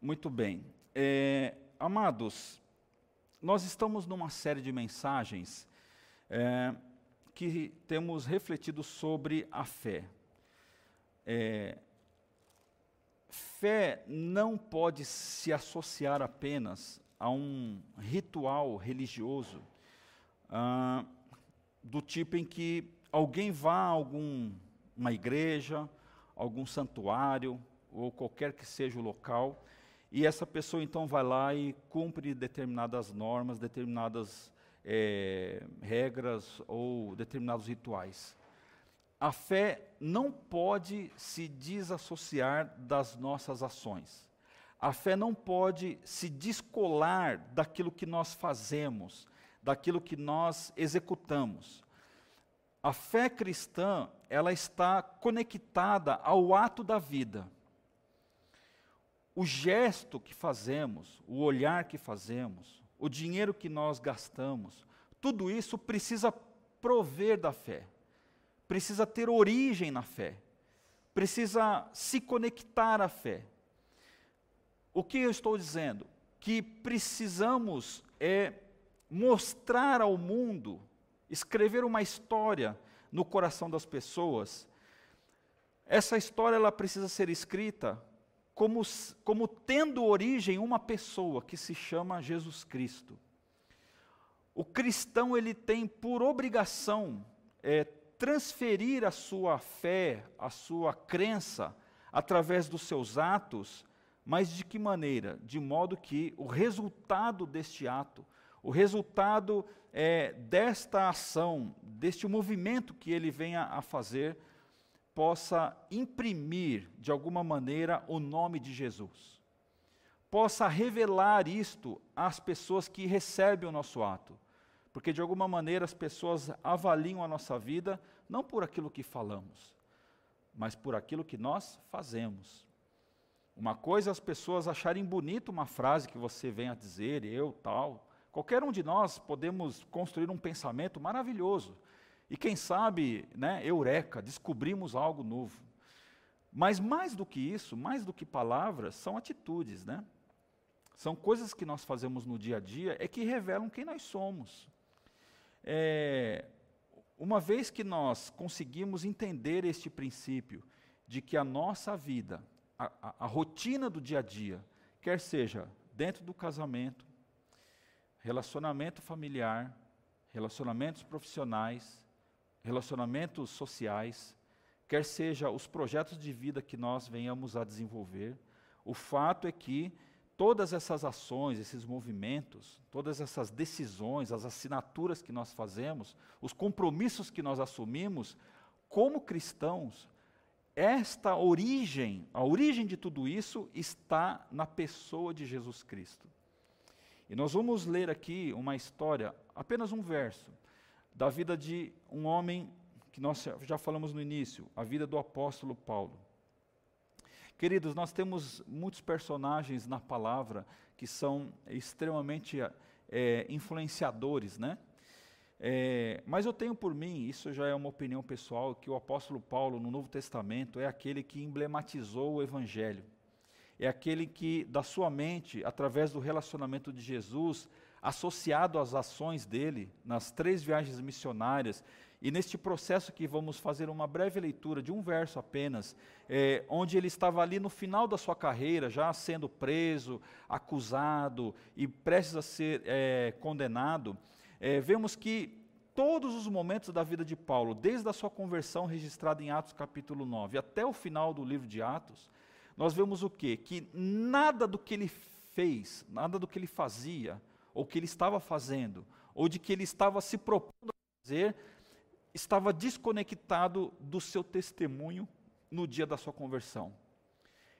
Muito bem. É, amados, nós estamos numa série de mensagens é, que temos refletido sobre a fé. É, fé não pode se associar apenas a um ritual religioso ah, do tipo em que alguém vá a alguma igreja, algum santuário ou qualquer que seja o local e essa pessoa então vai lá e cumpre determinadas normas, determinadas é, regras ou determinados rituais. A fé não pode se desassociar das nossas ações. A fé não pode se descolar daquilo que nós fazemos, daquilo que nós executamos. A fé cristã, ela está conectada ao ato da vida o gesto que fazemos, o olhar que fazemos, o dinheiro que nós gastamos, tudo isso precisa prover da fé, precisa ter origem na fé, precisa se conectar à fé. O que eu estou dizendo? Que precisamos é mostrar ao mundo, escrever uma história no coração das pessoas. Essa história ela precisa ser escrita como, como tendo origem uma pessoa que se chama Jesus Cristo. O cristão ele tem por obrigação é, transferir a sua fé, a sua crença, através dos seus atos, mas de que maneira? De modo que o resultado deste ato, o resultado é, desta ação, deste movimento que ele venha a fazer, possa imprimir, de alguma maneira, o nome de Jesus. Possa revelar isto às pessoas que recebem o nosso ato. Porque, de alguma maneira, as pessoas avaliam a nossa vida não por aquilo que falamos, mas por aquilo que nós fazemos. Uma coisa é as pessoas acharem bonito uma frase que você vem a dizer, eu, tal. Qualquer um de nós podemos construir um pensamento maravilhoso. E quem sabe, né, eureka, descobrimos algo novo. Mas mais do que isso, mais do que palavras, são atitudes, né? São coisas que nós fazemos no dia a dia é que revelam quem nós somos. É, uma vez que nós conseguimos entender este princípio de que a nossa vida, a, a, a rotina do dia a dia, quer seja dentro do casamento, relacionamento familiar, relacionamentos profissionais, relacionamentos sociais, quer seja os projetos de vida que nós venhamos a desenvolver, o fato é que todas essas ações, esses movimentos, todas essas decisões, as assinaturas que nós fazemos, os compromissos que nós assumimos, como cristãos, esta origem, a origem de tudo isso está na pessoa de Jesus Cristo. E nós vamos ler aqui uma história, apenas um verso, da vida de um homem que nós já falamos no início, a vida do apóstolo Paulo. Queridos, nós temos muitos personagens na palavra que são extremamente é, influenciadores, né? É, mas eu tenho por mim, isso já é uma opinião pessoal, que o apóstolo Paulo no Novo Testamento é aquele que emblematizou o Evangelho. É aquele que, da sua mente, através do relacionamento de Jesus, associado às ações dele nas três viagens missionárias. E neste processo que vamos fazer uma breve leitura de um verso apenas, é, onde ele estava ali no final da sua carreira, já sendo preso, acusado e prestes a ser é, condenado, é, vemos que todos os momentos da vida de Paulo, desde a sua conversão registrada em Atos capítulo 9 até o final do livro de Atos, nós vemos o quê? Que nada do que ele fez, nada do que ele fazia, ou que ele estava fazendo, ou de que ele estava se propondo a fazer, estava desconectado do seu testemunho no dia da sua conversão.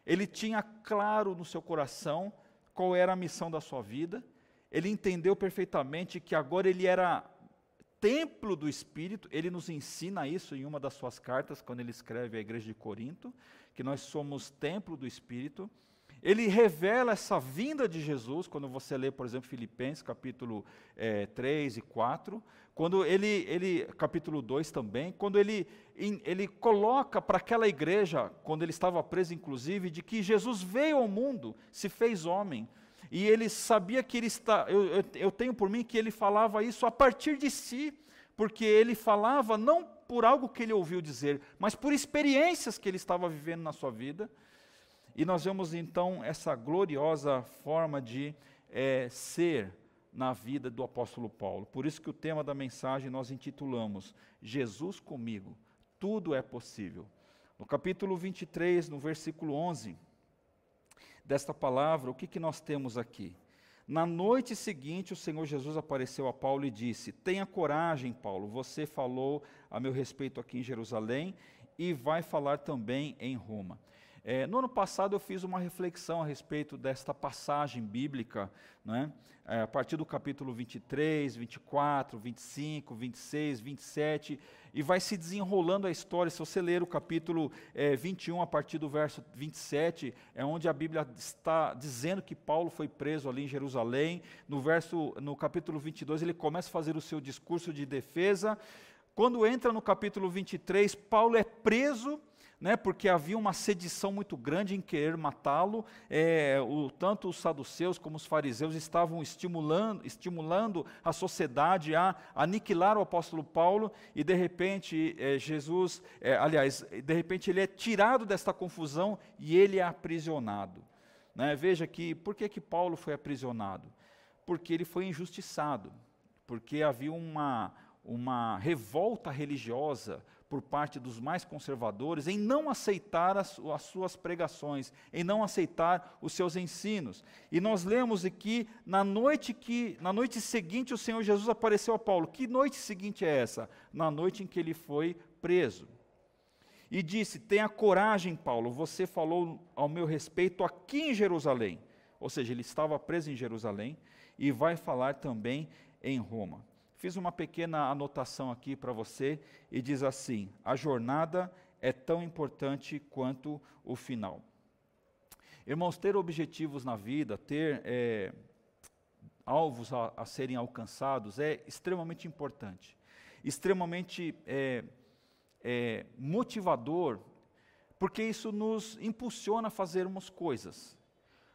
Ele tinha claro no seu coração qual era a missão da sua vida, ele entendeu perfeitamente que agora ele era templo do Espírito, ele nos ensina isso em uma das suas cartas, quando ele escreve à igreja de Corinto, que nós somos templo do Espírito, Ele revela essa vinda de Jesus, quando você lê, por exemplo, Filipenses, capítulo é, 3 e 4, quando ele, ele capítulo 2 também, quando ele, ele coloca para aquela igreja, quando ele estava preso, inclusive, de que Jesus veio ao mundo, se fez homem, e ele sabia que ele está, eu, eu, eu tenho por mim que ele falava isso a partir de si, porque ele falava não por algo que ele ouviu dizer, mas por experiências que ele estava vivendo na sua vida. E nós vemos então essa gloriosa forma de é, ser na vida do apóstolo Paulo. Por isso que o tema da mensagem nós intitulamos Jesus comigo, tudo é possível. No capítulo 23, no versículo 11 desta palavra, o que, que nós temos aqui? Na noite seguinte, o Senhor Jesus apareceu a Paulo e disse: Tenha coragem, Paulo, você falou a meu respeito aqui em Jerusalém e vai falar também em Roma. É, no ano passado eu fiz uma reflexão a respeito desta passagem bíblica, né? É, a partir do capítulo 23, 24, 25, 26, 27, e vai se desenrolando a história. Se você ler o capítulo é, 21, a partir do verso 27, é onde a Bíblia está dizendo que Paulo foi preso ali em Jerusalém. No, verso, no capítulo 22, ele começa a fazer o seu discurso de defesa. Quando entra no capítulo 23, Paulo é preso né, porque havia uma sedição muito grande em querer matá-lo. É, o, tanto os saduceus como os fariseus estavam estimulando, estimulando a sociedade a aniquilar o apóstolo Paulo, e de repente é, Jesus, é, aliás, de repente ele é tirado desta confusão e ele é aprisionado. Né? Veja que, por que, que Paulo foi aprisionado? Porque ele foi injustiçado, porque havia uma, uma revolta religiosa por parte dos mais conservadores em não aceitar as, as, suas pregações, em não aceitar os seus ensinos. E nós lemos aqui na noite que na noite seguinte o Senhor Jesus apareceu a Paulo. Que noite seguinte é essa? Na noite em que ele foi preso. E disse: "Tenha coragem, Paulo, você falou ao meu respeito aqui em Jerusalém". Ou seja, ele estava preso em Jerusalém e vai falar também em Roma. Fiz uma pequena anotação aqui para você e diz assim: a jornada é tão importante quanto o final. Irmãos, ter objetivos na vida, ter é, alvos a, a, serem alcançados é extremamente importante, extremamente é, é, motivador, porque isso nos impulsiona a fazermos coisas.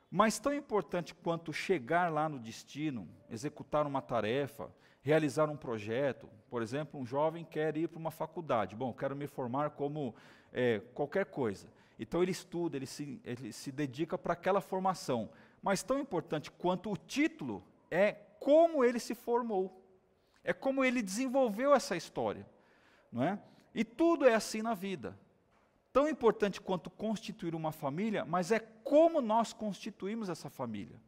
Mas tão importante quanto chegar lá no destino, executar uma tarefa, realizar um projeto. Por exemplo, um jovem quer ir para uma faculdade. Bom, quero me formar como é, qualquer coisa. Então ele estuda, ele se, ele se dedica para aquela formação. Mas tão importante quanto o título é como ele se formou. É como ele desenvolveu essa história. Não é? E tudo é assim na vida. Tão importante quanto constituir uma família, mas é como nós constituímos essa família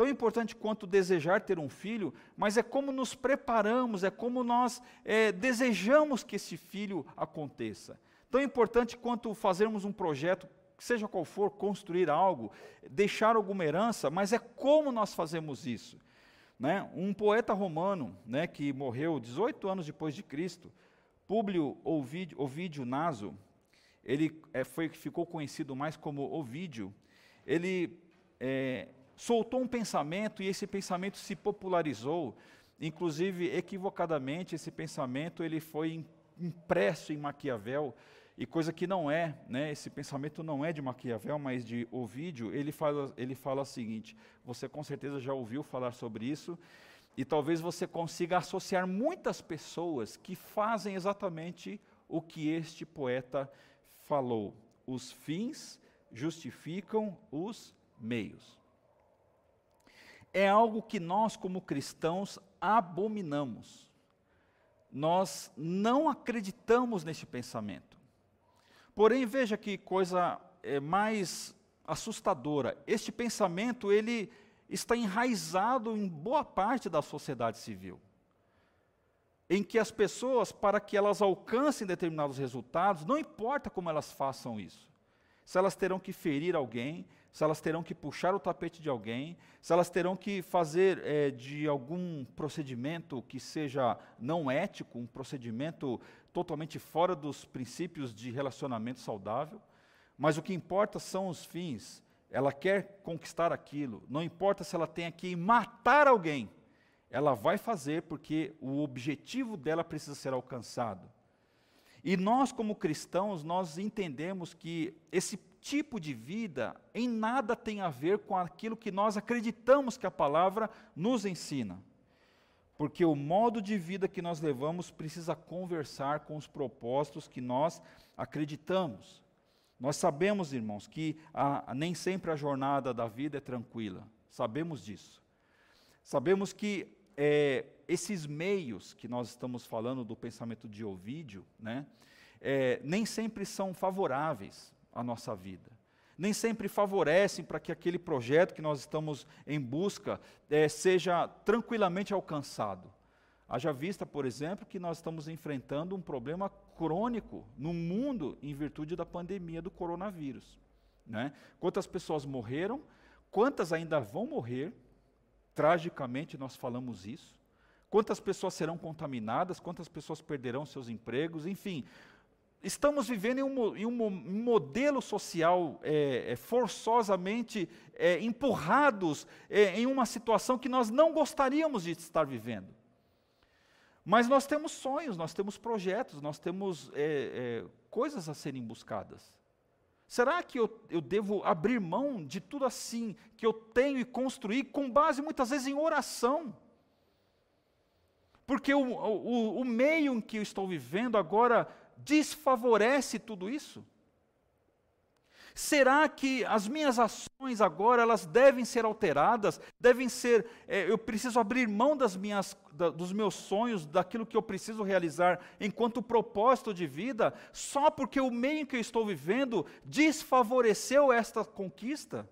tão importante quanto desejar ter um filho, mas é como nos preparamos, é como nós é, desejamos que esse filho aconteça. Tão importante quanto fazermos um projeto, seja qual for, construir algo, deixar alguma herança, mas é como nós fazemos isso. Né? Um poeta romano, né, que morreu 18 anos depois de Cristo, Públio Ovídio, Ovídio Naso, ele é, foi, ficou conhecido mais como Ovídio, ele é, soltou um pensamento e esse pensamento se popularizou, inclusive equivocadamente esse pensamento ele foi impresso em Maquiavel e coisa que não é, né? Esse pensamento não é de Maquiavel, mas de Ovídio. Ele fala, ele fala o seguinte: você com certeza já ouviu falar sobre isso e talvez você consiga associar muitas pessoas que fazem exatamente o que este poeta falou. Os fins justificam os meios é algo que nós, como cristãos, abominamos. Nós não acreditamos nesse pensamento. Porém, veja que coisa é, mais assustadora. Este pensamento ele está enraizado em boa parte da sociedade civil, em que as pessoas, para que elas alcancem determinados resultados, não importa como elas façam isso, se elas terão que ferir alguém, se elas terão que puxar o tapete de alguém, se elas terão que fazer é, de algum procedimento que seja não ético, um procedimento totalmente fora dos princípios de relacionamento saudável. Mas o que importa são os fins ela quer conquistar aquilo, não importa se ela tenha que matar alguém, ela vai fazer porque o objetivo dela precisa ser alcançado. E nós, como cristãos, nós entendemos que esse tipo de vida em nada tem a ver com aquilo que nós acreditamos que a palavra nos ensina. Porque o modo de vida que nós levamos precisa conversar com os propósitos que nós acreditamos. Nós sabemos, irmãos, que a, nem sempre a jornada da vida é tranquila. Sabemos disso. Sabemos que é, esses meios que nós estamos falando do pensamento de Ovídio, né, é, nem sempre são favoráveis à nossa vida. Nem sempre favorecem para que aquele projeto que nós estamos em busca é, seja tranquilamente alcançado. Haja vista, por exemplo, que nós estamos enfrentando um problema crônico no mundo em virtude da pandemia do coronavírus. Né? Quantas pessoas morreram, quantas ainda vão morrer, Tragicamente, nós falamos isso. Quantas pessoas serão contaminadas, quantas pessoas perderão seus empregos, enfim. Estamos vivendo em um, em um modelo social é, é, forçosamente é, empurrados é, em uma situação que nós não gostaríamos de estar vivendo. Mas nós temos sonhos, nós temos projetos, nós temos é, é, coisas a serem buscadas. Será que eu, eu devo abrir mão de tudo assim que eu tenho e construir com base muitas vezes em oração? Porque o, o, o meio em que eu estou vivendo agora desfavorece tudo isso? Será que as minhas ações agora elas devem ser alteradas? Devem ser, é, eu preciso abrir mão das minhas, da, dos meus sonhos, daquilo que eu preciso realizar enquanto propósito de vida, só porque o meio em que eu estou vivendo desfavoreceu esta conquista?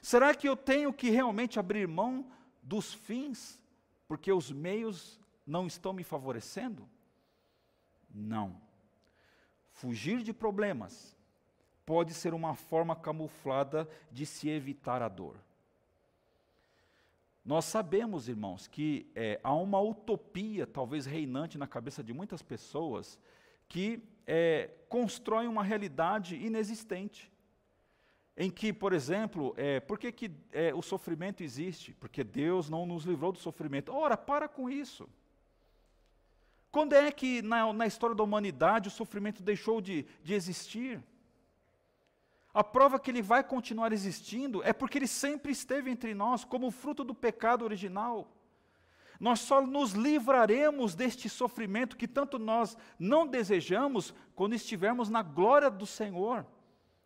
Será que eu tenho que realmente abrir mão dos fins, porque os meios não estão me favorecendo? Não. Fugir de problemas pode ser uma forma camuflada de se evitar a dor. Nós sabemos, irmãos, que é, há uma utopia, talvez reinante na cabeça de muitas pessoas, que é, constrói uma realidade inexistente. Em que, por exemplo, é, por que, que é, o sofrimento existe? Porque Deus não nos livrou do sofrimento. Ora, para com isso. Quando é que na, na história da humanidade o sofrimento deixou de, de existir? A prova que ele vai continuar existindo é porque ele sempre esteve entre nós como fruto do pecado original. Nós só nos livraremos deste sofrimento que tanto nós não desejamos quando estivermos na glória do Senhor,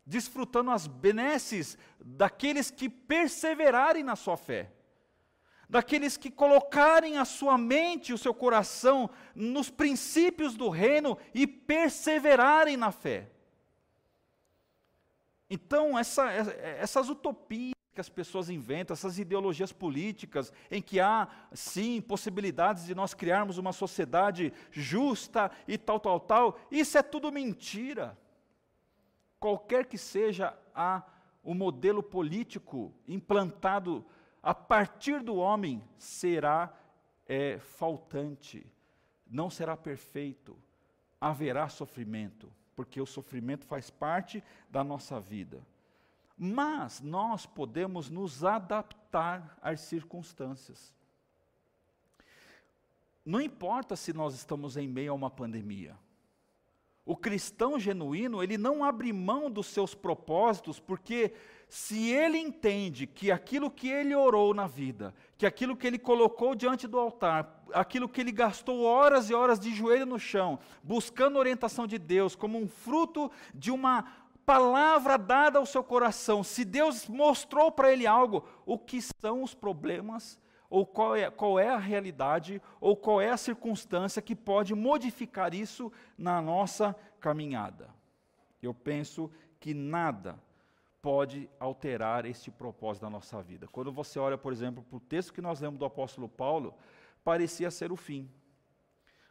desfrutando as benesses daqueles que perseverarem na sua fé, daqueles que colocarem a sua mente, o seu coração nos princípios do reino e perseverarem na fé. Então, essa, essas utopias que as pessoas inventam, essas ideologias políticas, em que há, sim, possibilidades de nós criarmos uma sociedade justa e tal, tal, tal, isso é tudo mentira. Qualquer que seja a, o modelo político implantado a partir do homem, será é, faltante, não será perfeito, haverá sofrimento porque o sofrimento faz parte da nossa vida. Mas nós podemos nos adaptar às circunstâncias. Não importa se nós estamos em meio a uma pandemia. O cristão genuíno, ele não abre mão dos seus propósitos, porque se ele entende que aquilo que ele orou na vida, que aquilo que ele colocou diante do altar, aquilo que ele gastou horas e horas de joelho no chão, buscando orientação de Deus, como um fruto de uma palavra dada ao seu coração, se Deus mostrou para ele algo, o que são os problemas, ou qual é, qual é a realidade, ou qual é a circunstância que pode modificar isso na nossa caminhada. Eu penso que nada pode alterar este propósito da nossa vida. Quando você olha, por exemplo, para o texto que nós lemos do apóstolo Paulo, parecia ser o fim.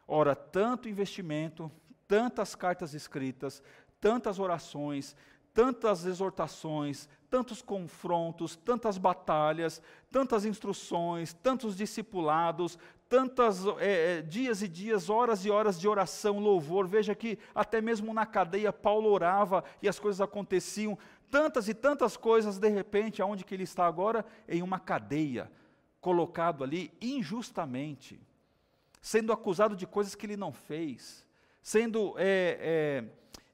Ora, tanto investimento, tantas cartas escritas, tantas orações, tantas exortações, tantos confrontos, tantas batalhas, tantas instruções, tantos discipulados, tantas é, dias e dias, horas e horas de oração, louvor. Veja que até mesmo na cadeia Paulo orava e as coisas aconteciam tantas e tantas coisas, de repente, aonde que ele está agora? Em uma cadeia, colocado ali injustamente, sendo acusado de coisas que ele não fez, sendo é,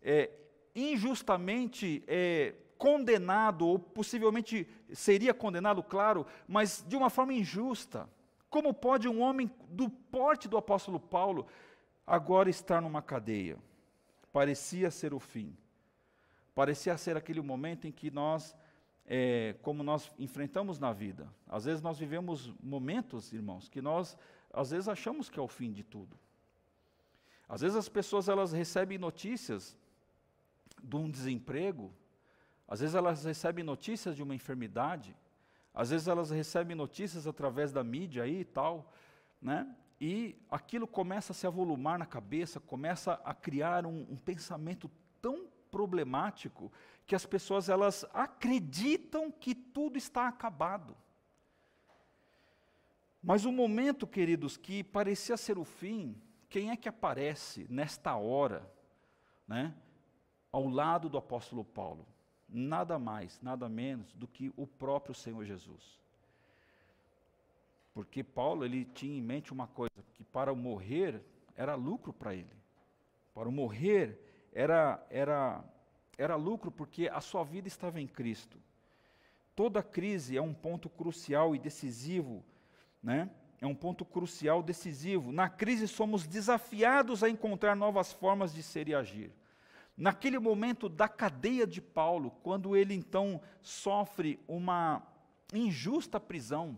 é, é, injustamente é, condenado, ou possivelmente seria condenado, claro, mas de uma forma injusta. Como pode um homem do porte do apóstolo Paulo agora estar numa cadeia? Parecia ser o fim. Parecia ser aquele momento em que nós, é, como nós enfrentamos na vida, às vezes nós vivemos momentos, irmãos, que nós, às vezes, achamos que é o fim de tudo. Às vezes as pessoas elas recebem notícias de um desemprego, às vezes elas recebem notícias de uma enfermidade, às vezes elas recebem notícias através da mídia aí e tal, né? E aquilo começa a se avolumar na cabeça, começa a criar um, um pensamento tão problemático que as pessoas elas acreditam que tudo está acabado. Mas o momento, queridos, que parecia ser o fim, quem é que aparece nesta hora, né, ao lado do apóstolo Paulo? nada mais, nada menos do que o próprio Senhor Jesus. Porque Paulo ele tinha em mente uma coisa, que para o morrer era lucro para ele. Para o morrer era era era lucro porque a sua vida estava em Cristo. Toda crise é um ponto crucial e decisivo, né? É um ponto crucial, decisivo. Na crise somos desafiados a encontrar novas formas de ser e agir. Naquele momento da cadeia de Paulo, quando ele então sofre uma injusta prisão,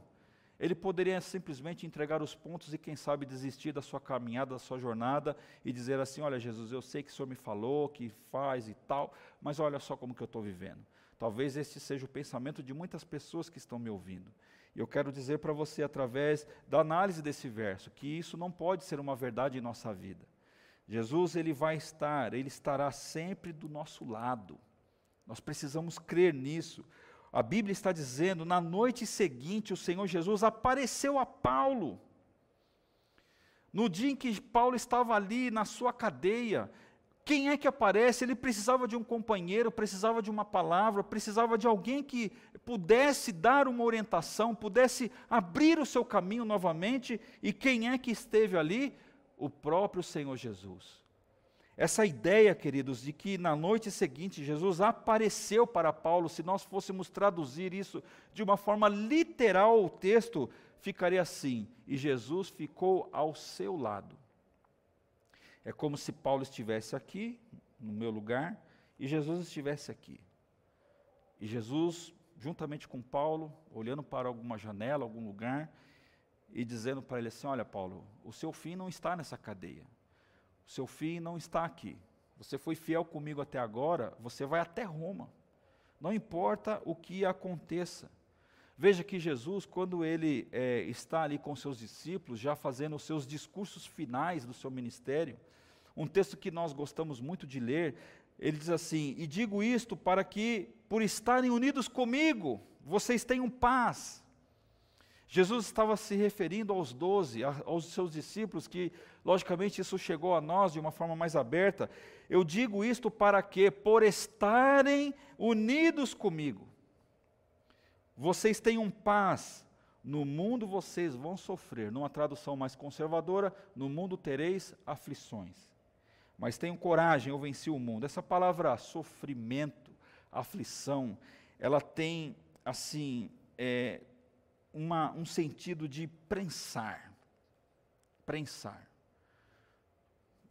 ele poderia simplesmente entregar os pontos e, quem sabe, desistir da sua caminhada, da sua jornada e dizer assim: Olha, Jesus, eu sei que o Senhor me falou, que faz e tal, mas olha só como que eu estou vivendo. Talvez este seja o pensamento de muitas pessoas que estão me ouvindo. E eu quero dizer para você, através da análise desse verso, que isso não pode ser uma verdade em nossa vida. Jesus ele vai estar, ele estará sempre do nosso lado. Nós precisamos crer nisso. A Bíblia está dizendo, na noite seguinte, o Senhor Jesus apareceu a Paulo. No dia em que Paulo estava ali na sua cadeia, quem é que aparece? Ele precisava de um companheiro, precisava de uma palavra, precisava de alguém que pudesse dar uma orientação, pudesse abrir o seu caminho novamente. E quem é que esteve ali? o próprio Senhor Jesus. Essa ideia, queridos, de que na noite seguinte Jesus apareceu para Paulo, se nós fôssemos traduzir isso de uma forma literal o texto, ficaria assim: e Jesus ficou ao seu lado. É como se Paulo estivesse aqui, no meu lugar, e Jesus estivesse aqui. E Jesus, juntamente com Paulo, olhando para alguma janela, algum lugar, e dizendo para ele assim: Olha, Paulo, o seu fim não está nessa cadeia. O seu fim não está aqui. Você foi fiel comigo até agora, você vai até Roma. Não importa o que aconteça. Veja que Jesus, quando ele é, está ali com seus discípulos, já fazendo os seus discursos finais do seu ministério, um texto que nós gostamos muito de ler, ele diz assim: E digo isto para que, por estarem unidos comigo, vocês tenham paz. Jesus estava se referindo aos doze, aos seus discípulos, que logicamente isso chegou a nós de uma forma mais aberta. Eu digo isto para que, por estarem unidos comigo, vocês tenham paz. No mundo vocês vão sofrer, numa tradução mais conservadora, no mundo tereis aflições. Mas tenham coragem, eu venci o mundo. Essa palavra sofrimento, aflição, ela tem, assim, é, uma, um sentido de prensar. Prensar.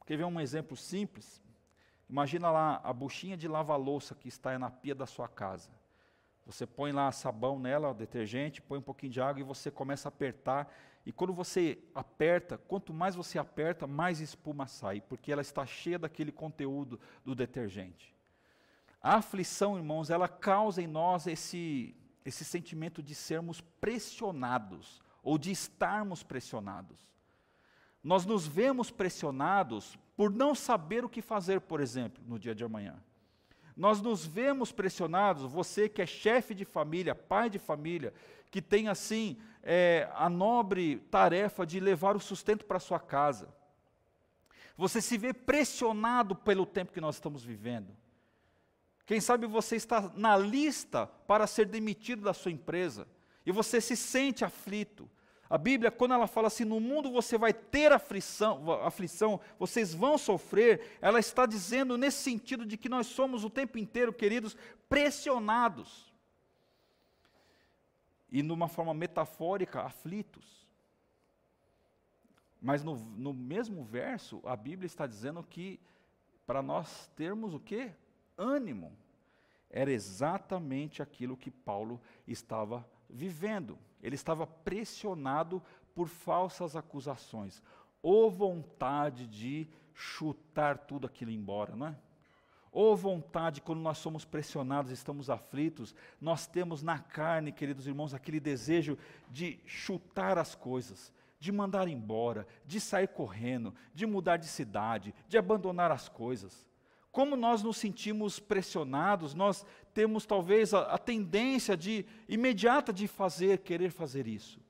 Quer ver um exemplo simples? Imagina lá a buchinha de lava-louça que está na pia da sua casa. Você põe lá sabão nela, detergente, põe um pouquinho de água e você começa a apertar. E quando você aperta, quanto mais você aperta, mais espuma sai, porque ela está cheia daquele conteúdo do detergente. A aflição, irmãos, ela causa em nós esse esse sentimento de sermos pressionados ou de estarmos pressionados. Nós nos vemos pressionados por não saber o que fazer, por exemplo, no dia de amanhã. Nós nos vemos pressionados, você que é chefe de família, pai de família, que tem assim é, a nobre tarefa de levar o sustento para sua casa. Você se vê pressionado pelo tempo que nós estamos vivendo. Quem sabe você está na lista para ser demitido da sua empresa e você se sente aflito. A Bíblia, quando ela fala assim, no mundo você vai ter aflição, aflição, vocês vão sofrer, ela está dizendo nesse sentido de que nós somos o tempo inteiro, queridos, pressionados. E numa forma metafórica, aflitos. Mas no, no mesmo verso, a Bíblia está dizendo que para nós termos o quê? Ânimo. Era exatamente aquilo que Paulo estava vivendo. Ele estava pressionado por falsas acusações, ou vontade de chutar tudo aquilo embora, não é? Ou vontade, quando nós somos pressionados, estamos aflitos, nós temos na carne, queridos irmãos, aquele desejo de chutar as coisas, de mandar embora, de sair correndo, de mudar de cidade, de abandonar as coisas. Como nós nos sentimos pressionados, nós temos talvez a, a, tendência de imediata de fazer, querer fazer isso.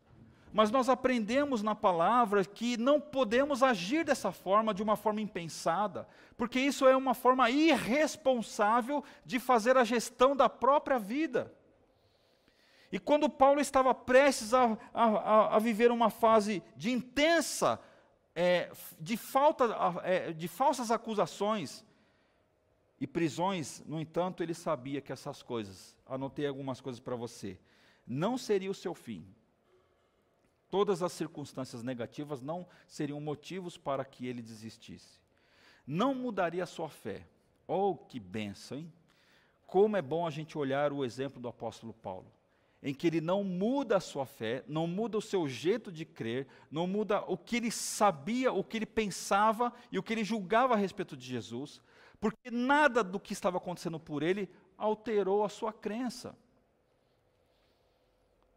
Mas nós aprendemos na palavra que não podemos agir dessa forma, de uma forma impensada, porque isso é uma forma irresponsável de fazer a gestão da própria vida. E quando Paulo estava prestes a, a, a viver uma fase de intensa, é, de, falta, é, de falsas acusações, e prisões, no entanto, ele sabia que essas coisas, anotei algumas coisas para você, não seria o seu fim. Todas as circunstâncias negativas não seriam motivos para que ele desistisse. Não mudaria a sua fé. Oh, que benção, hein? Como é bom a gente olhar o exemplo do apóstolo Paulo, em que ele não muda a sua fé, não muda o seu jeito de crer, não muda o que ele sabia, o que ele pensava e o que ele julgava a respeito de Jesus, porque nada do que estava acontecendo por ele alterou a sua crença.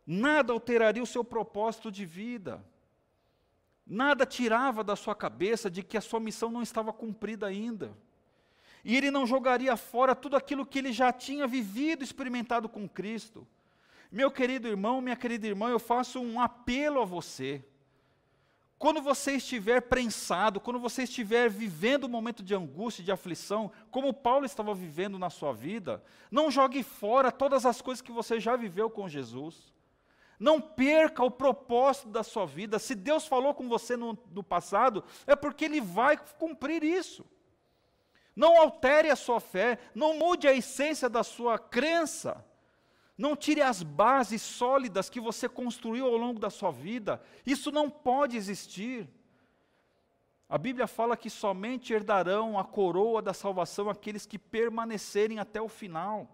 Nada alteraria o seu propósito de vida. Nada tirava da sua cabeça de que a sua missão não estava cumprida ainda. E ele não jogaria fora tudo aquilo que ele já tinha vivido, experimentado com Cristo. Meu querido irmão, minha querida irmã, eu faço um apelo a você. Quando você estiver prensado, quando você estiver vivendo um momento de angústia, de aflição, como Paulo estava vivendo na sua vida, não jogue fora todas as coisas que você já viveu com Jesus. Não perca o propósito da sua vida. Se Deus falou com você no, no passado, é porque Ele vai cumprir isso. Não altere a sua fé, não mude a essência da sua crença. Não tire as bases sólidas que você construiu ao longo da sua vida. Isso não pode existir. A Bíblia fala que somente herdarão a coroa da salvação aqueles que permanecerem até o final.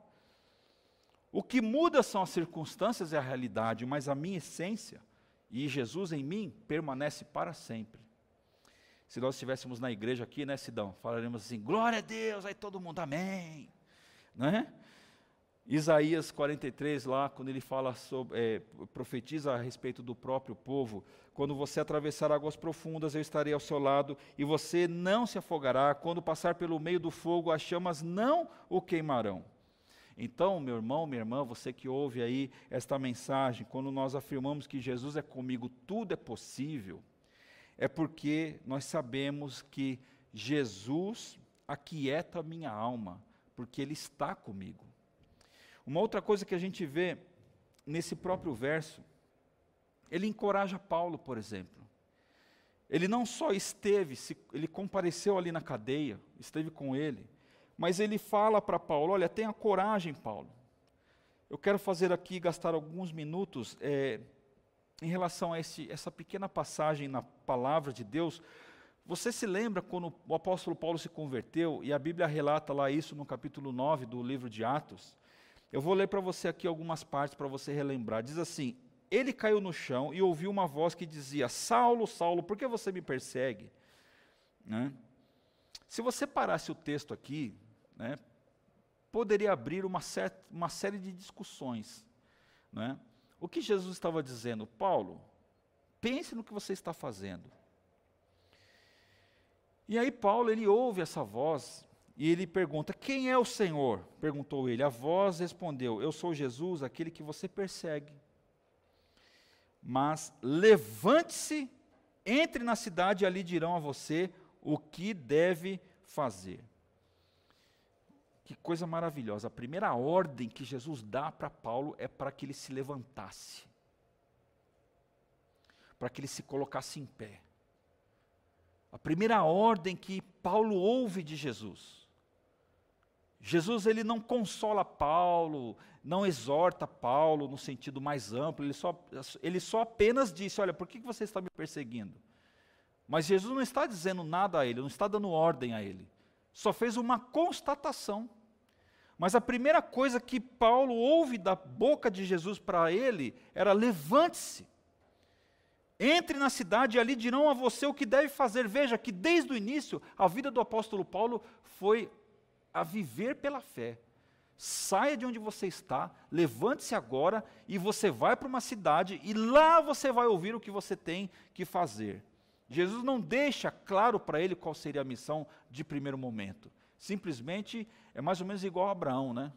O que muda são as circunstâncias e a realidade, mas a minha essência e Jesus em mim permanece para sempre. Se nós estivéssemos na igreja aqui, né, Sidão, falaremos assim: glória a Deus, aí todo mundo, amém. Não é? Isaías 43, lá, quando ele fala sobre, é, profetiza a respeito do próprio povo, quando você atravessar águas profundas, eu estarei ao seu lado, e você não se afogará, quando passar pelo meio do fogo, as chamas não o queimarão. Então, meu irmão, minha irmã, você que ouve aí esta mensagem, quando nós afirmamos que Jesus é comigo, tudo é possível, é porque nós sabemos que Jesus aquieta a minha alma, porque Ele está comigo. Uma outra coisa que a gente vê nesse próprio verso, ele encoraja Paulo, por exemplo. Ele não só esteve, ele compareceu ali na cadeia, esteve com ele, mas ele fala para Paulo: olha, tenha coragem, Paulo. Eu quero fazer aqui, gastar alguns minutos é, em relação a esse, essa pequena passagem na palavra de Deus. Você se lembra quando o apóstolo Paulo se converteu, e a Bíblia relata lá isso no capítulo 9 do livro de Atos? Eu vou ler para você aqui algumas partes para você relembrar. Diz assim: Ele caiu no chão e ouviu uma voz que dizia: Saulo, Saulo, por que você me persegue? Né? Se você parasse o texto aqui, né, poderia abrir uma, certa, uma série de discussões. Né? O que Jesus estava dizendo? Paulo, pense no que você está fazendo. E aí Paulo, ele ouve essa voz, e ele pergunta: Quem é o Senhor? Perguntou ele. A voz respondeu: Eu sou Jesus, aquele que você persegue. Mas levante-se, entre na cidade e ali dirão a você o que deve fazer. Que coisa maravilhosa. A primeira ordem que Jesus dá para Paulo é para que ele se levantasse. Para que ele se colocasse em pé. A primeira ordem que Paulo ouve de Jesus. Jesus ele não consola Paulo, não exorta Paulo no sentido mais amplo, ele só, ele só apenas disse: Olha, por que você está me perseguindo? Mas Jesus não está dizendo nada a ele, não está dando ordem a ele, só fez uma constatação. Mas a primeira coisa que Paulo ouve da boca de Jesus para ele era: levante-se, entre na cidade e ali dirão a você o que deve fazer. Veja que desde o início a vida do apóstolo Paulo foi a viver pela fé. Saia de onde você está, levante-se agora e você vai para uma cidade e lá você vai ouvir o que você tem que fazer. Jesus não deixa claro para ele qual seria a missão de primeiro momento. Simplesmente é mais ou menos igual a Abraão, né?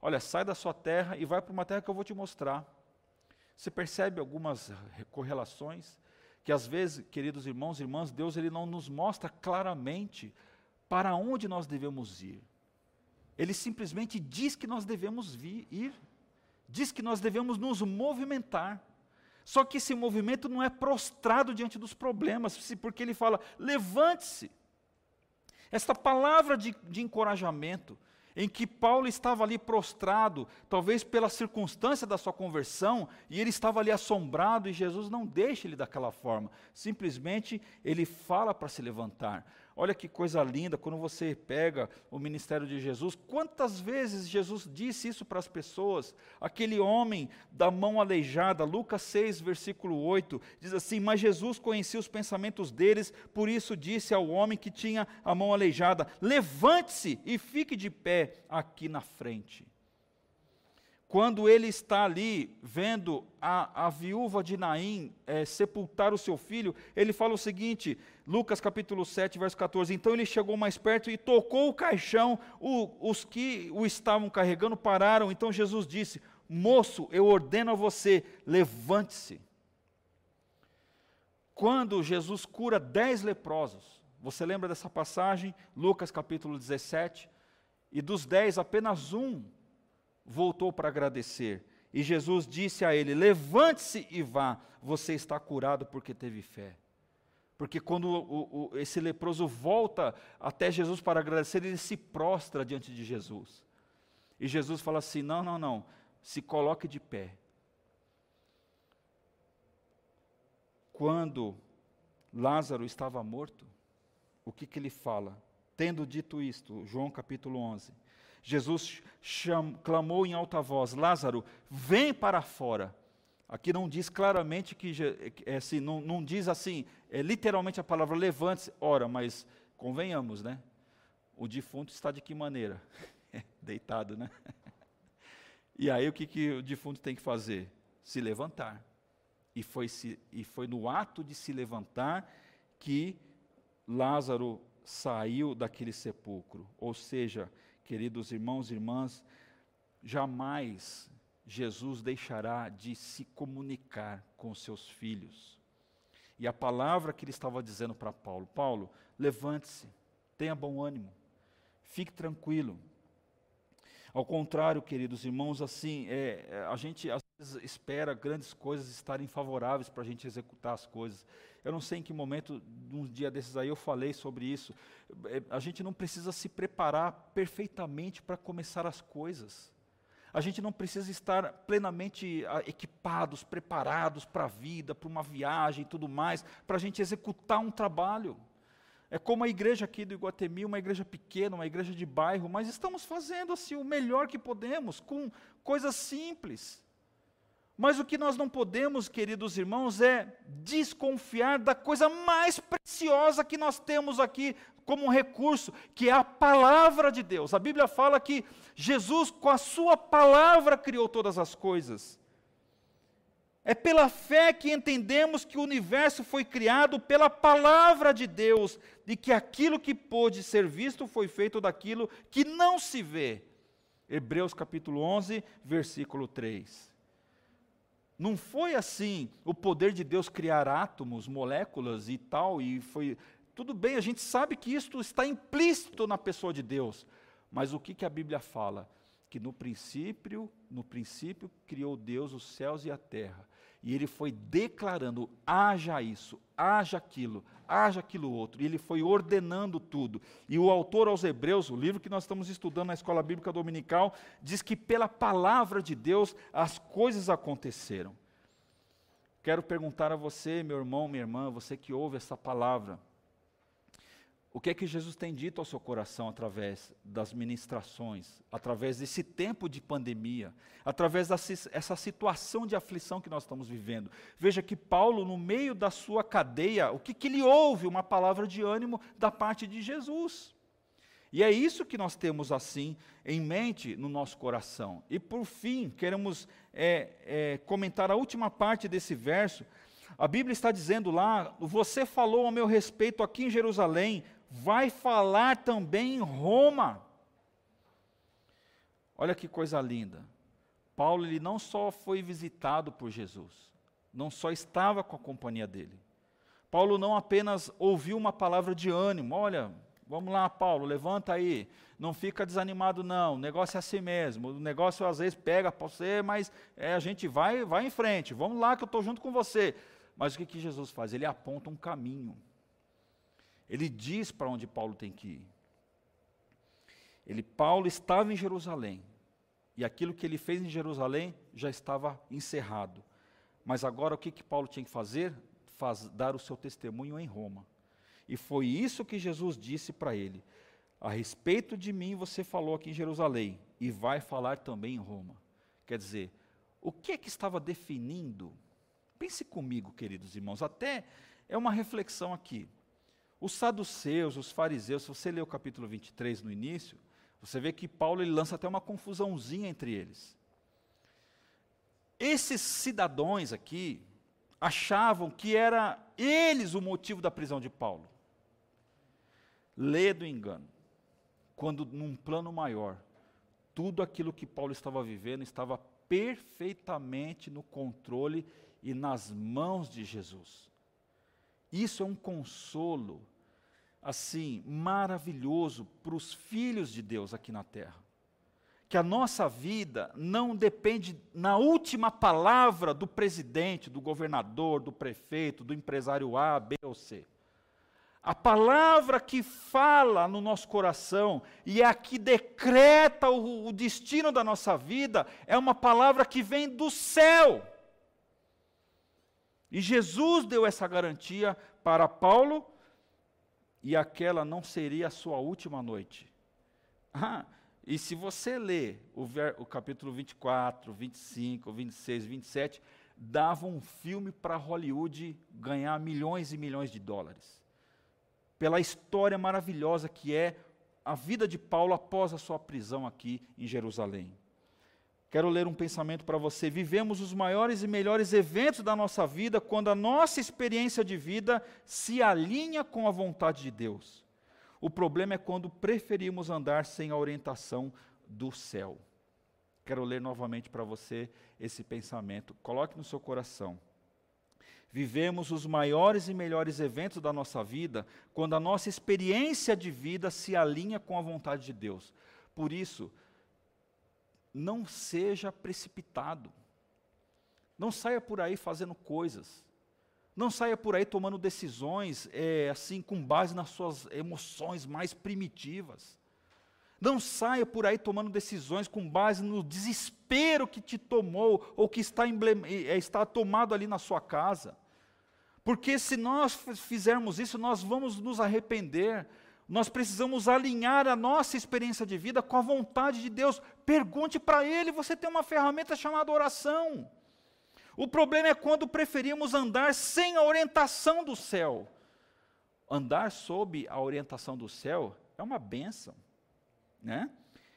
Olha, sai da sua terra e vai para uma terra que eu vou te mostrar. Você percebe algumas correlações que às vezes, queridos irmãos e irmãs, Deus ele não nos mostra claramente para onde nós devemos ir. Ele simplesmente diz que nós devemos vir, ir, diz que nós devemos nos movimentar. Só que esse movimento não é prostrado diante dos problemas, porque ele fala: levante-se. Esta palavra de, de encorajamento, em que Paulo estava ali prostrado, talvez pela circunstância da sua conversão, e ele estava ali assombrado, e Jesus não deixa ele daquela forma, simplesmente ele fala para se levantar. Olha que coisa linda quando você pega o ministério de Jesus. Quantas vezes Jesus disse isso para as pessoas? Aquele homem da mão aleijada, Lucas 6, versículo 8, diz assim: Mas Jesus conhecia os pensamentos deles, por isso disse ao homem que tinha a mão aleijada: Levante-se e fique de pé aqui na frente quando ele está ali vendo a, a viúva de Naim é, sepultar o seu filho, ele fala o seguinte, Lucas capítulo 7, verso 14: Então ele chegou mais perto e tocou o caixão, o, os que o estavam carregando pararam. Então Jesus disse: Moço, eu ordeno a você, levante-se. Quando Jesus cura dez leprosos, você lembra dessa passagem? Lucas capítulo 17. E dos dez, apenas um voltou para agradecer. E Jesus disse a ele: Levante-se e vá, você está curado porque teve fé. Porque quando o, o, esse leproso volta até Jesus para agradecer, ele se prostra diante de Jesus. E Jesus fala assim: Não, não, não, se coloque de pé. Quando Lázaro estava morto, o que, que ele fala? Tendo dito isto, João capítulo 11, Jesus clamou em alta voz: Lázaro, vem para fora. Aqui não diz claramente que, é assim, não, não diz assim, é literalmente a palavra levante-se, ora, mas convenhamos, né? O defunto está de que maneira? Deitado, né? E aí o que, que o defunto tem que fazer? Se levantar. E foi, se, e foi no ato de se levantar que Lázaro saiu daquele sepulcro. Ou seja, queridos irmãos e irmãs, jamais Jesus deixará de se comunicar com seus filhos. E a palavra que ele estava dizendo para Paulo: Paulo, levante-se, tenha bom ânimo, fique tranquilo. Ao contrário, queridos irmãos, assim, é, é a gente às vezes espera grandes coisas estarem favoráveis para a gente executar as coisas. Eu não sei em que momento, num dia desses aí, eu falei sobre isso. É, a gente não precisa se preparar perfeitamente para começar as coisas. A gente não precisa estar plenamente ah, equipados, preparados para a vida, para uma viagem e tudo mais, para a gente executar um trabalho. É como a igreja aqui do Iguatemi, uma igreja pequena, uma igreja de bairro, mas estamos fazendo assim o melhor que podemos, com coisas simples. Mas o que nós não podemos, queridos irmãos, é desconfiar da coisa mais preciosa que nós temos aqui como recurso, que é a palavra de Deus. A Bíblia fala que Jesus, com a sua palavra, criou todas as coisas. É pela fé que entendemos que o universo foi criado pela palavra de Deus, e que aquilo que pôde ser visto foi feito daquilo que não se vê. Hebreus capítulo 11, versículo 3. Não foi assim o poder de Deus criar átomos, moléculas e tal, e foi. Tudo bem, a gente sabe que isto está implícito na pessoa de Deus, Mas o que, que a Bíblia fala? Que no princípio, no princípio criou Deus os céus e a terra. E ele foi declarando: haja isso, haja aquilo, haja aquilo outro. E ele foi ordenando tudo. E o autor aos Hebreus, o livro que nós estamos estudando na escola bíblica dominical, diz que pela palavra de Deus as coisas aconteceram. Quero perguntar a você, meu irmão, minha irmã, você que ouve essa palavra, o que é que Jesus tem dito ao seu coração através das ministrações, através desse tempo de pandemia, através dessa situação de aflição que nós estamos vivendo? Veja que Paulo, no meio da sua cadeia, o que, que ele ouve? Uma palavra de ânimo da parte de Jesus. E é isso que nós temos assim em mente no nosso coração. E por fim, queremos é, é, comentar a última parte desse verso. A Bíblia está dizendo lá: Você falou ao meu respeito aqui em Jerusalém, vai falar também em Roma. Olha que coisa linda. Paulo ele não só foi visitado por Jesus, não só estava com a companhia dele. Paulo não apenas ouviu uma palavra de ânimo, olha, vamos lá, Paulo, levanta aí, não fica desanimado não, o negócio é assim mesmo, o negócio às vezes pega para você, mas é, a gente vai, vai em frente, vamos lá que eu estou junto com você. Mas o que, que Jesus faz? Ele aponta um caminho. Ele diz para onde Paulo tem que ir. Ele, Paulo estava em Jerusalém, e aquilo que ele fez em Jerusalém já estava encerrado. Mas agora o que, que Paulo tinha que fazer? Faz, dar o seu testemunho em Roma. E foi isso que Jesus disse para ele. A respeito de mim você falou aqui em Jerusalém, e vai falar também em Roma. Quer dizer, o que é que estava definindo? Pense comigo, queridos irmãos, até é uma reflexão aqui. Os saduceus, os fariseus, se você ler o capítulo 23 no início, você vê que Paulo ele lança até uma confusãozinha entre eles. Esses cidadãos aqui achavam que era eles o motivo da prisão de Paulo. Lê do engano. Quando num plano maior, tudo aquilo que Paulo estava vivendo estava perfeitamente no controle e nas mãos de Jesus. Isso é um consolo, assim, maravilhoso para os filhos de Deus aqui na terra. Que a nossa vida não depende na última palavra do presidente, do governador, do prefeito, do empresário A, B ou C. A palavra que fala no nosso coração e é a que decreta o, o destino da nossa vida é uma palavra que vem do céu. E Jesus deu essa garantia para Paulo, e aquela não seria a sua última noite. Ah, e se você ler o, ver, o capítulo 24, 25, 26, 27, dava um filme para Hollywood ganhar milhões e milhões de dólares. Pela história maravilhosa que é a vida de Paulo após a sua prisão aqui em Jerusalém. Quero ler um pensamento para você. Vivemos os maiores e melhores eventos da nossa vida quando a nossa experiência de vida se alinha com a vontade de Deus. O problema é quando preferimos andar sem a orientação do céu. Quero ler novamente para você esse pensamento. Coloque no seu coração. Vivemos os maiores e melhores eventos da nossa vida quando a nossa experiência de vida se alinha com a vontade de Deus. Por isso, não seja precipitado. Não saia por aí fazendo coisas. Não saia por aí tomando decisões é, assim com base nas suas emoções mais primitivas. Não saia por aí tomando decisões com base no desespero que te tomou ou que está, é, está tomado ali na sua casa. Porque se nós fizermos isso, nós vamos nos arrepender, nós precisamos alinhar a nossa experiência de vida com a vontade de Deus. Pergunte para Ele, você tem uma ferramenta chamada oração. O problema é quando preferimos andar sem a orientação do céu. Andar sob a orientação do céu é uma benção. Né?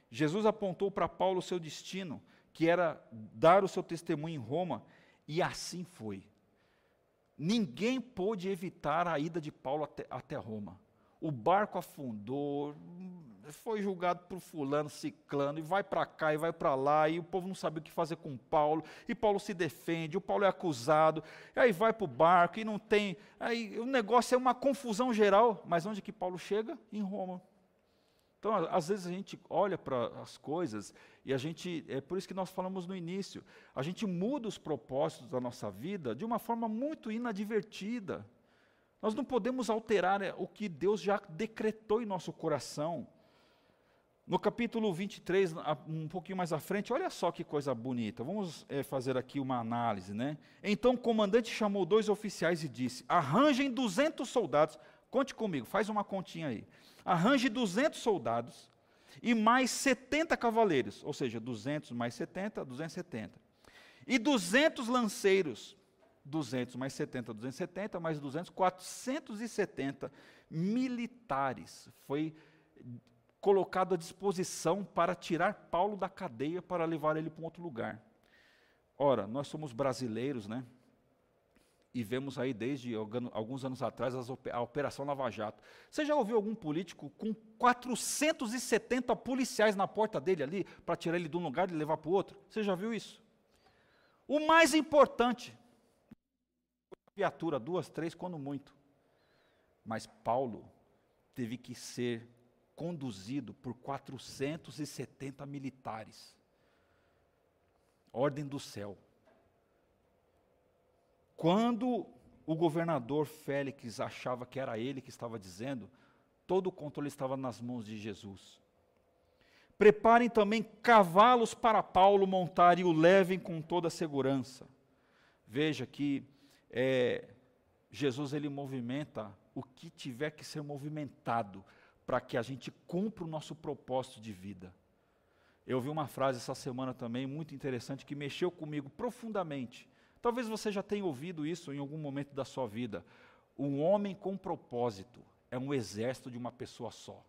Jesus apontou para Paulo o seu destino, que era dar o seu testemunho em Roma, e assim foi. Ninguém pôde evitar a ida de Paulo até, até Roma o barco afundou, foi julgado por fulano, ciclano, e vai para cá e vai para lá, e o povo não sabe o que fazer com Paulo, e Paulo se defende, o Paulo é acusado, e aí vai para o barco e não tem, aí o negócio é uma confusão geral, mas onde que Paulo chega? Em Roma. Então, às vezes a gente olha para as coisas e a gente, é por isso que nós falamos no início, a gente muda os propósitos da nossa vida de uma forma muito inadvertida. Nós não podemos alterar é, o que Deus já decretou em nosso coração. No capítulo 23, um pouquinho mais à frente, olha só que coisa bonita. Vamos é, fazer aqui uma análise, né? Então o comandante chamou dois oficiais e disse: Arranjem 200 soldados. Conte comigo, faz uma continha aí. Arranje 200 soldados e mais 70 cavaleiros, ou seja, 200 mais 70, 270. E 200 lanceiros, 200 mais 70, 270, mais 200, 470 militares. Foi colocado à disposição para tirar Paulo da cadeia para levar ele para um outro lugar. Ora, nós somos brasileiros, né? E vemos aí desde alguns anos atrás a Operação Lava Jato. Você já ouviu algum político com 470 policiais na porta dele ali para tirar ele de um lugar e levar para o outro? Você já viu isso? O mais importante, viatura, duas, três, quando muito. Mas Paulo teve que ser conduzido por 470 militares. Ordem do céu. Quando o governador Félix achava que era ele que estava dizendo, todo o controle estava nas mãos de Jesus. Preparem também cavalos para Paulo montar e o levem com toda a segurança. Veja que é, Jesus ele movimenta o que tiver que ser movimentado para que a gente cumpra o nosso propósito de vida. Eu ouvi uma frase essa semana também muito interessante que mexeu comigo profundamente. Talvez você já tenha ouvido isso em algum momento da sua vida. Um homem com propósito é um exército de uma pessoa só.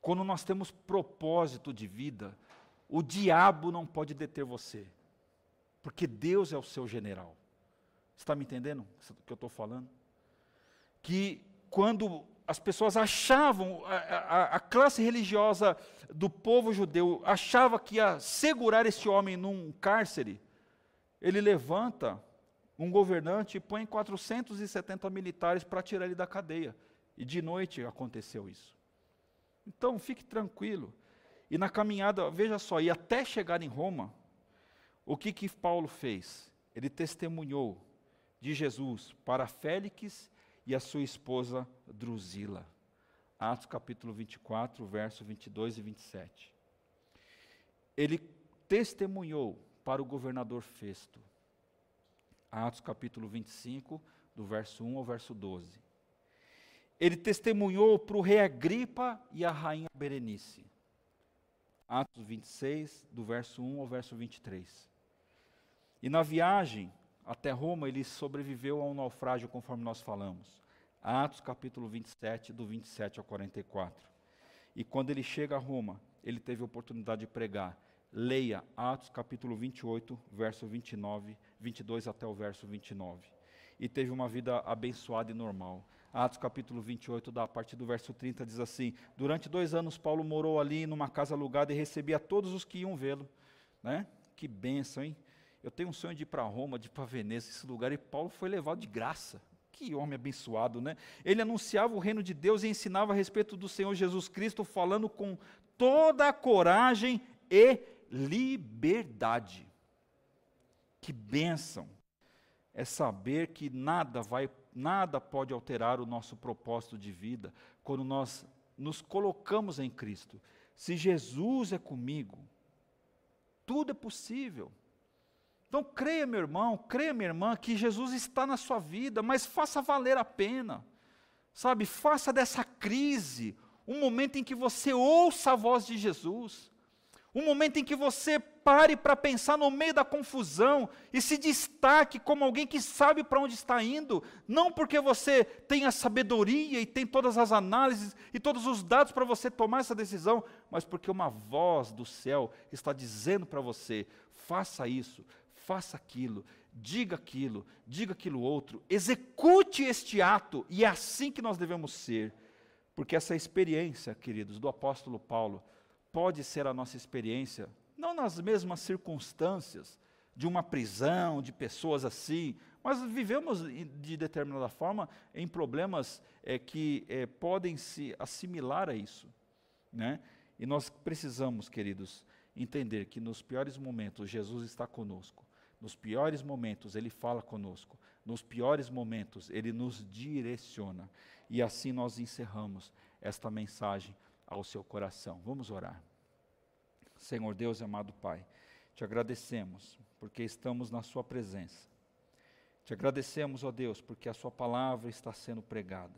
Quando nós temos propósito de vida, o diabo não pode deter você, porque Deus é o seu general. Está me entendendo o que eu estou falando? Que quando as pessoas achavam, a, a, a, classe religiosa do povo judeu achava que ia segurar este homem num cárcere, ele levanta um governante e põe 470 militares para tirar ele da cadeia. E de noite aconteceu isso. Então, fique tranquilo. E na caminhada, veja só, e até chegar em Roma, o que que Paulo fez? Ele testemunhou de Jesus para Félix e a sua esposa Drusila. Atos capítulo 24, verso 22 e 27. Ele testemunhou para o governador Festo. Atos capítulo 25, do verso 1 ao verso 12. Ele testemunhou para o rei Agripa e a rainha Berenice. Atos 26, do verso 1 ao verso 23. E na viagem até Roma, ele sobreviveu a um naufrágio, conforme nós falamos. Atos capítulo 27, do 27 ao 44. E quando ele chega a Roma, ele teve a oportunidade de pregar. Leia Atos capítulo 28, verso 29, 22 até o verso 29. E teve uma vida abençoada e normal. Atos capítulo 28, da parte do verso 30, diz assim: Durante dois anos, Paulo morou ali numa casa alugada e recebia todos os que iam vê-lo. Né? Que bênção, hein? Eu tenho um sonho de ir para Roma, de ir para Veneza, esse lugar, e Paulo foi levado de graça. Que homem abençoado, né? Ele anunciava o reino de Deus e ensinava a respeito do Senhor Jesus Cristo, falando com toda a coragem e liberdade. Que bênção é saber que nada vai, nada pode alterar o nosso propósito de vida quando nós nos colocamos em Cristo. Se Jesus é comigo, tudo é possível. Então creia, meu irmão, creia, minha irmã, que Jesus está na sua vida, mas faça valer a pena. Sabe, faça dessa crise um momento em que você ouça a voz de Jesus. Um momento em que você pare para pensar no meio da confusão e se destaque como alguém que sabe para onde está indo, não porque você tem a sabedoria e tem todas as análises e todos os dados para você tomar essa decisão, mas porque uma voz do céu está dizendo para você: faça isso, faça aquilo, diga aquilo, diga aquilo outro, execute este ato, e é assim que nós devemos ser, porque essa experiência, queridos, do apóstolo Paulo, pode ser a nossa experiência, não nas mesmas circunstâncias, de uma prisão, de pessoas assim, mas vivemos de determinada forma em problemas é, que é, podem se assimilar a isso. Né? E nós precisamos, queridos, entender que nos piores momentos Jesus está conosco. Nos piores momentos Ele fala conosco. Nos piores momentos Ele nos direciona. E assim nós encerramos esta mensagem ao seu coração. Vamos orar. Senhor Deus e amado Pai, te agradecemos porque estamos na Sua presença. Te agradecemos, ó Deus, porque a Sua palavra está sendo pregada.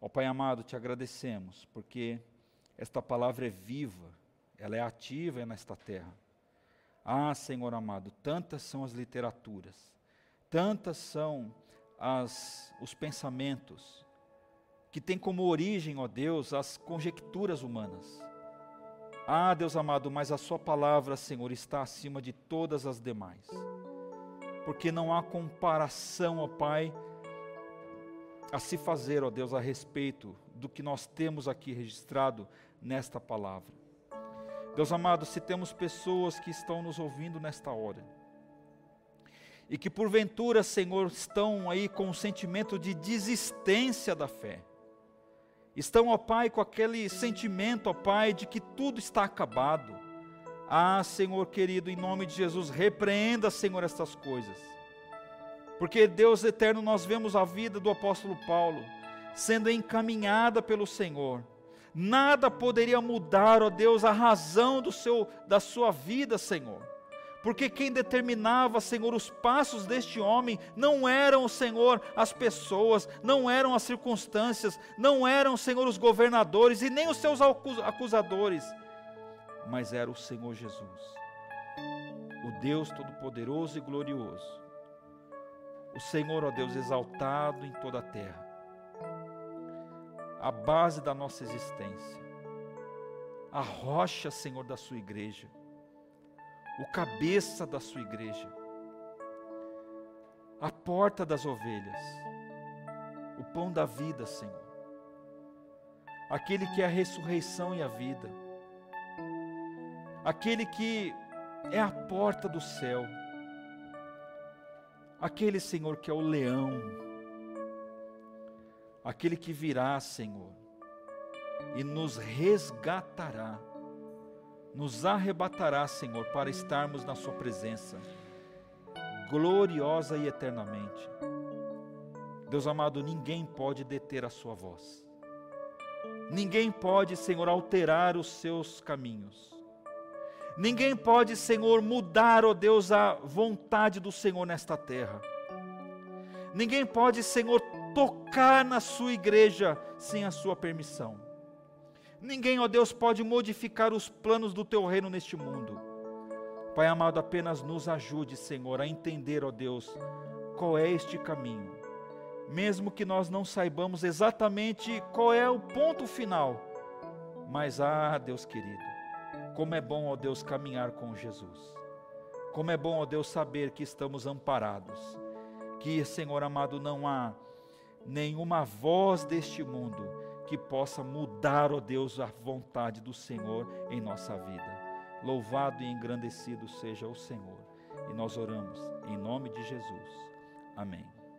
Ó Pai amado, te agradecemos, porque esta palavra é viva, ela é ativa nesta terra. Ah, Senhor amado, tantas são as literaturas, tantas são as, os pensamentos, que têm como origem, ó Deus, as conjecturas humanas. Ah, Deus amado, mas a Sua palavra, Senhor, está acima de todas as demais porque não há comparação, ó Pai, a se fazer, ó Deus, a respeito do que nós temos aqui registrado nesta palavra. Deus amado, se temos pessoas que estão nos ouvindo nesta hora, e que porventura, Senhor, estão aí com um sentimento de desistência da fé, estão, ó Pai, com aquele sentimento, ó Pai, de que tudo está acabado, ah, Senhor querido, em nome de Jesus, repreenda, Senhor, estas coisas. Porque, Deus eterno, nós vemos a vida do apóstolo Paulo sendo encaminhada pelo Senhor. Nada poderia mudar, ó Deus, a razão do seu, da sua vida, Senhor. Porque quem determinava, Senhor, os passos deste homem não eram, Senhor, as pessoas, não eram as circunstâncias, não eram, Senhor, os governadores e nem os seus acusadores mas era o Senhor Jesus, o Deus Todo-Poderoso e Glorioso, o Senhor, ó Deus, exaltado em toda a terra, a base da nossa existência, a rocha, Senhor, da Sua igreja, o cabeça da Sua igreja, a porta das ovelhas, o pão da vida, Senhor, aquele que é a ressurreição e a vida aquele que é a porta do céu, aquele Senhor que é o leão, aquele que virá, Senhor, e nos resgatará, nos arrebatará, Senhor, para estarmos na Sua presença, gloriosa e eternamente. Deus amado, ninguém pode deter a Sua voz, ninguém pode, Senhor, alterar os seus caminhos. Ninguém pode, Senhor, mudar, ó oh Deus, a vontade do Senhor nesta terra. Ninguém pode, Senhor, tocar na sua igreja sem a sua permissão. Ninguém, ó Deus, pode modificar os planos do teu reino neste mundo. Pai amado, apenas nos ajude, Senhor, a entender, ó Deus, qual é este caminho. Mesmo que nós não saibamos exatamente qual é o ponto final. Mas, ah, Deus querido, como é bom, ó Deus, caminhar com Jesus. Como é bom, ó Deus, saber que estamos amparados. Que, Senhor amado, não há nenhuma voz deste mundo que possa mudar, ó Deus, a vontade do Senhor em nossa vida. Louvado e engrandecido seja o Senhor. E nós oramos em nome de Jesus. Amém.